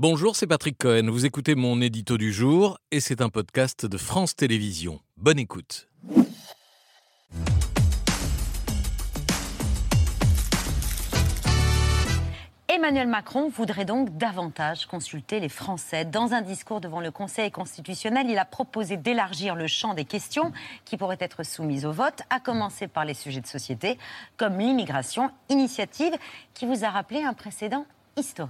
Bonjour, c'est Patrick Cohen. Vous écoutez mon édito du jour et c'est un podcast de France Télévisions. Bonne écoute. Emmanuel Macron voudrait donc davantage consulter les Français. Dans un discours devant le Conseil constitutionnel, il a proposé d'élargir le champ des questions qui pourraient être soumises au vote, à commencer par les sujets de société, comme l'immigration, initiative qui vous a rappelé un précédent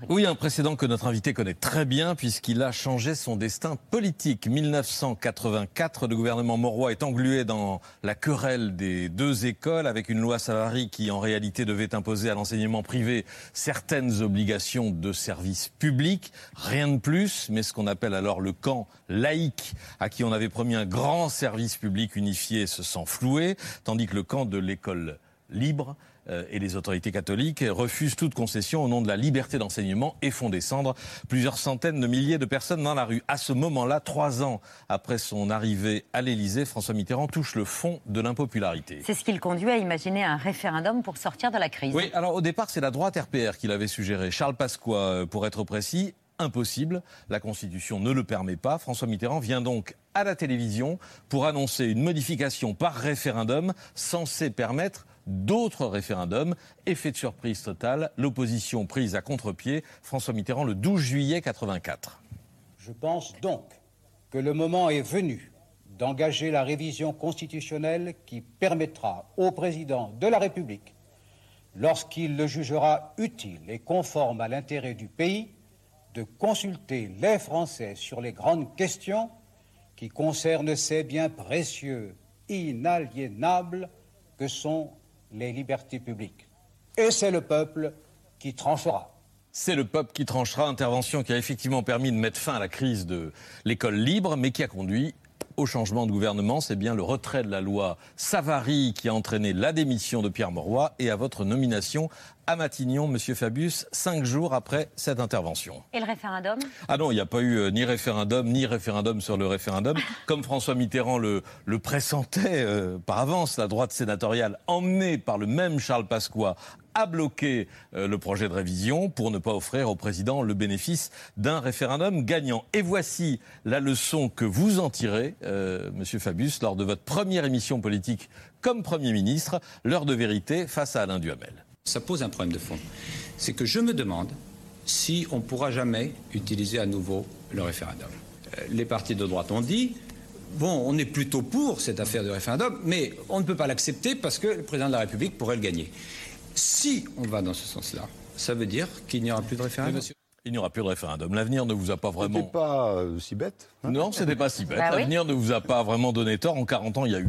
oui, un précédent que notre invité connaît très bien puisqu'il a changé son destin politique. 1984, le gouvernement Mauroy est englué dans la querelle des deux écoles avec une loi Savary qui en réalité devait imposer à l'enseignement privé certaines obligations de service public. Rien de plus, mais ce qu'on appelle alors le camp laïque à qui on avait promis un grand service public unifié se sent floué, tandis que le camp de l'école libre euh, et les autorités catholiques refusent toute concession au nom de la liberté d'enseignement et font descendre plusieurs centaines de milliers de personnes dans la rue. À ce moment-là, trois ans après son arrivée à l'Élysée, François Mitterrand touche le fond de l'impopularité. C'est ce qui le conduit à imaginer un référendum pour sortir de la crise. Oui, alors au départ, c'est la droite RPR qui l'avait suggéré. Charles Pasqua, euh, pour être précis, impossible. La Constitution ne le permet pas. François Mitterrand vient donc à la télévision pour annoncer une modification par référendum censée permettre d'autres référendums. Effet de surprise total, l'opposition prise à contre-pied, François Mitterrand le 12 juillet 84. Je pense donc que le moment est venu d'engager la révision constitutionnelle qui permettra au président de la République, lorsqu'il le jugera utile et conforme à l'intérêt du pays, de consulter les Français sur les grandes questions qui concernent ces biens précieux, inaliénables que sont les libertés publiques. Et c'est le peuple qui tranchera. C'est le peuple qui tranchera, intervention qui a effectivement permis de mettre fin à la crise de l'école libre, mais qui a conduit au changement de gouvernement. C'est bien le retrait de la loi Savary qui a entraîné la démission de Pierre Mauroy et à votre nomination à Matignon, Monsieur Fabius, cinq jours après cette intervention. Et le référendum? Ah non, il n'y a pas eu euh, ni référendum, ni référendum sur le référendum. Comme François Mitterrand le, pressentait euh, par avance, la droite sénatoriale, emmenée par le même Charles Pasqua, a bloqué euh, le projet de révision pour ne pas offrir au président le bénéfice d'un référendum gagnant. Et voici la leçon que vous en tirez, Monsieur Fabius, lors de votre première émission politique comme Premier ministre, l'heure de vérité face à Alain Duhamel ça pose un problème de fond. C'est que je me demande si on ne pourra jamais utiliser à nouveau le référendum. Euh, les partis de droite ont dit, bon, on est plutôt pour cette affaire de référendum, mais on ne peut pas l'accepter parce que le président de la République pourrait le gagner. Si on va dans ce sens-là, ça veut dire qu'il n'y aura plus de référendum. Il n'y aura plus de référendum. L'avenir ne vous a pas vraiment. C'était pas euh, si bête. Hein? Non, c'était pas si bête. Bah L'avenir ne vous a pas vraiment donné tort. En 40 ans, il y a eu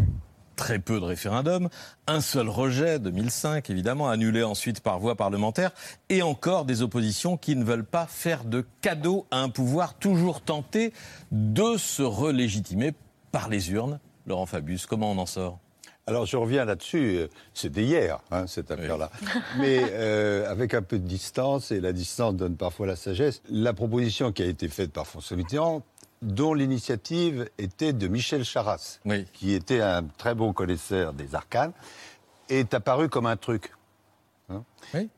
très peu de référendums, un seul rejet, 2005 évidemment, annulé ensuite par voie parlementaire, et encore des oppositions qui ne veulent pas faire de cadeau à un pouvoir toujours tenté de se relégitimer par les urnes. Laurent Fabius, comment on en sort? Alors je reviens là-dessus, euh, c'était hier, hein, cette affaire-là. Mais euh, avec un peu de distance, et la distance donne parfois la sagesse, la proposition qui a été faite par François Mitterrand dont l'initiative était de Michel Charras, qui était un très bon connaisseur des arcanes, est apparu comme un truc. Hein.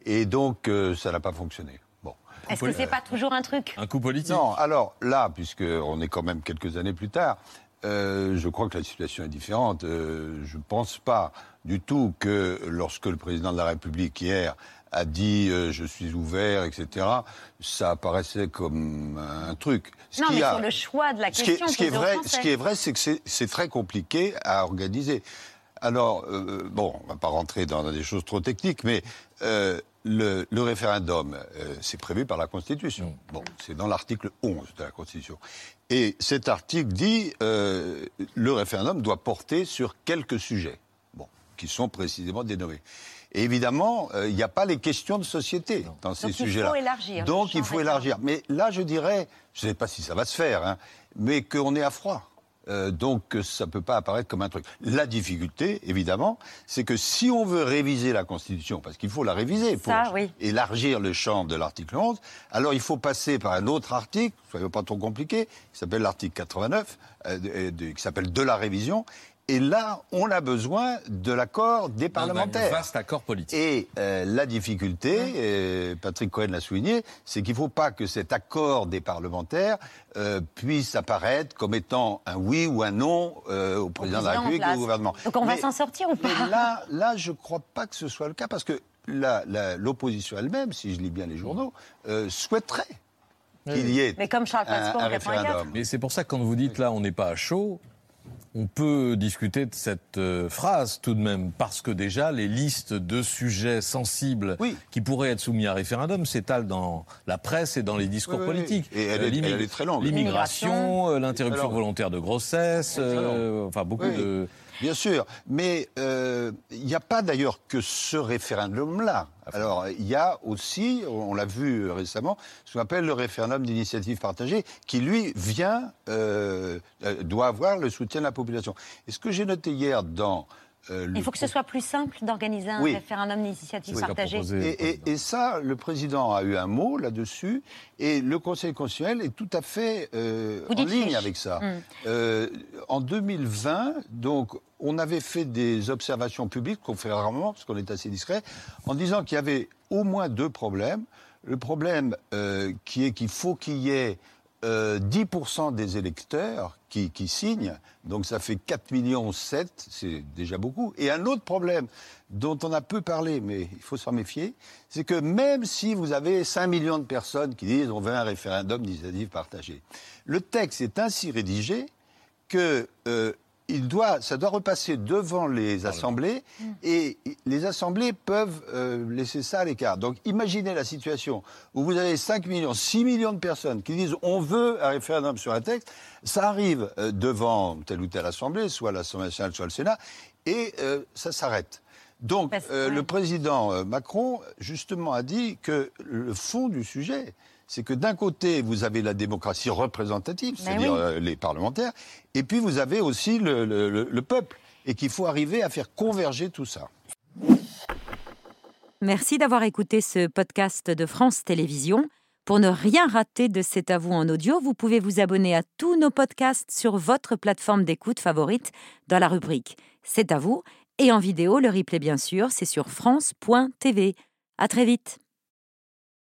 Et donc, euh, ça n'a pas fonctionné. Bon. Est-ce que c'est pas toujours un truc? Un coup politique Non, alors là, puisqu'on est quand même quelques années plus tard, euh, je crois que la situation est différente. Euh, je ne pense pas du tout que lorsque le président de la République hier a dit euh, je suis ouvert, etc. Ça apparaissait comme un truc. Ce non, mais sur le choix de la question. Ce qui est, vrai, ce qui est vrai, c'est que c'est très compliqué à organiser. Alors, euh, bon, on va pas rentrer dans des choses trop techniques, mais euh, le, le, référendum, c'est prévu par la Constitution. Bon, c'est dans l'article 11 de la Constitution. Et cet article dit le référendum doit porter sur quelques sujets, bon, qui sont précisément dénommés. Et évidemment, euh, il n'y a pas les questions de société dans ces sujets-là. Donc il faut élargir. Donc il faut élargir. Mais là, je dirais, je ne sais pas si ça va se faire, hein, mais qu'on est à froid. Euh, donc ça ne peut pas apparaître comme un truc. La difficulté, évidemment, c'est que si on veut réviser la Constitution, parce qu'il faut la réviser pour élargir le champ de l'article 11, alors il faut passer par un autre article, soyons pas trop compliqués, qui s'appelle l'article 89, euh, qui s'appelle de la révision, Et là, on a besoin de l'accord des parlementaires. Un vaste accord politique. Et euh, la difficulté, et Patrick Cohen l'a souligné, c'est qu'il ne faut pas que cet accord des parlementaires euh, puisse apparaître comme étant un oui ou un non euh, au président, de la République et au gouvernement. Donc on va s'en sortir ou pas Mais là, là, je ne crois pas que ce soit le cas, parce que l'opposition elle-même, si je lis bien les journaux, souhaiterait qu'il y ait Mais comme Charles un, un référendum. Mais c'est pour ça que quand vous dites là, on n'est pas à chaud, on peut discuter de cette euh, phrase tout de même, parce que déjà, les listes de sujets sensibles qui pourraient être soumis à référendum s'étalent dans la presse et dans les discours politiques. Et elle, est, elle, est, très longue. L'immigration, euh, l'interruption volontaire de grossesse, euh, enfin beaucoup de... Bien sûr, mais il euh, n'y a pas d'ailleurs que ce référendum-là. Alors, il y a aussi, on l'a vu récemment, ce qu'on appelle le référendum d'initiative partagée, qui lui vient, euh, euh, doit avoir le soutien de la population. Et ce que j'ai noté hier dans il faut que ce soit plus simple d'organiser un référendum d'initiative partagée. Et, ça, le président a eu un mot là-dessus, et le Conseil constitutionnel est tout à fait en ligne avec ça. Hmm. en 2020, donc, on avait fait des observations publiques qu'on fait rarement, parce qu'on est assez discret, en disant qu'il y avait au moins deux problèmes. Le problème euh, qui est qu'il faut qu'il y ait 10% euh, des électeurs qui, signent, donc ça fait 4 millions 7, c'est déjà beaucoup. Et un autre problème dont on a peu parlé, mais il faut s'en méfier, c'est que même si vous avez 5 millions de personnes qui disent on veut un référendum d'initiative partagée, le texte est ainsi rédigé que euh, il doit, ça doit repasser devant les assemblées et les assemblées peuvent euh, laisser ça à l'écart. Donc imaginez la situation où vous avez 5 millions, 6 millions de personnes qui disent on veut un référendum sur un texte, ça arrive euh, devant telle ou telle assemblée, soit l'Assemblée nationale, soit le Sénat, et euh, ça s'arrête. Donc le président Macron, justement, a dit que le fond du sujet, c'est que d'un côté, vous avez la démocratie représentative, ben c'est-à-dire euh, les parlementaires, et puis vous avez aussi le, peuple, et qu'il faut arriver à faire converger tout ça. Merci d'avoir écouté ce podcast de France Télévisions. Pour ne rien rater de C'est à vous en audio, vous pouvez vous abonner à tous nos podcasts sur votre plateforme d'écoute favorite dans la rubrique C'est à vous et en vidéo, le replay bien sûr, c'est sur France.tv. À très vite.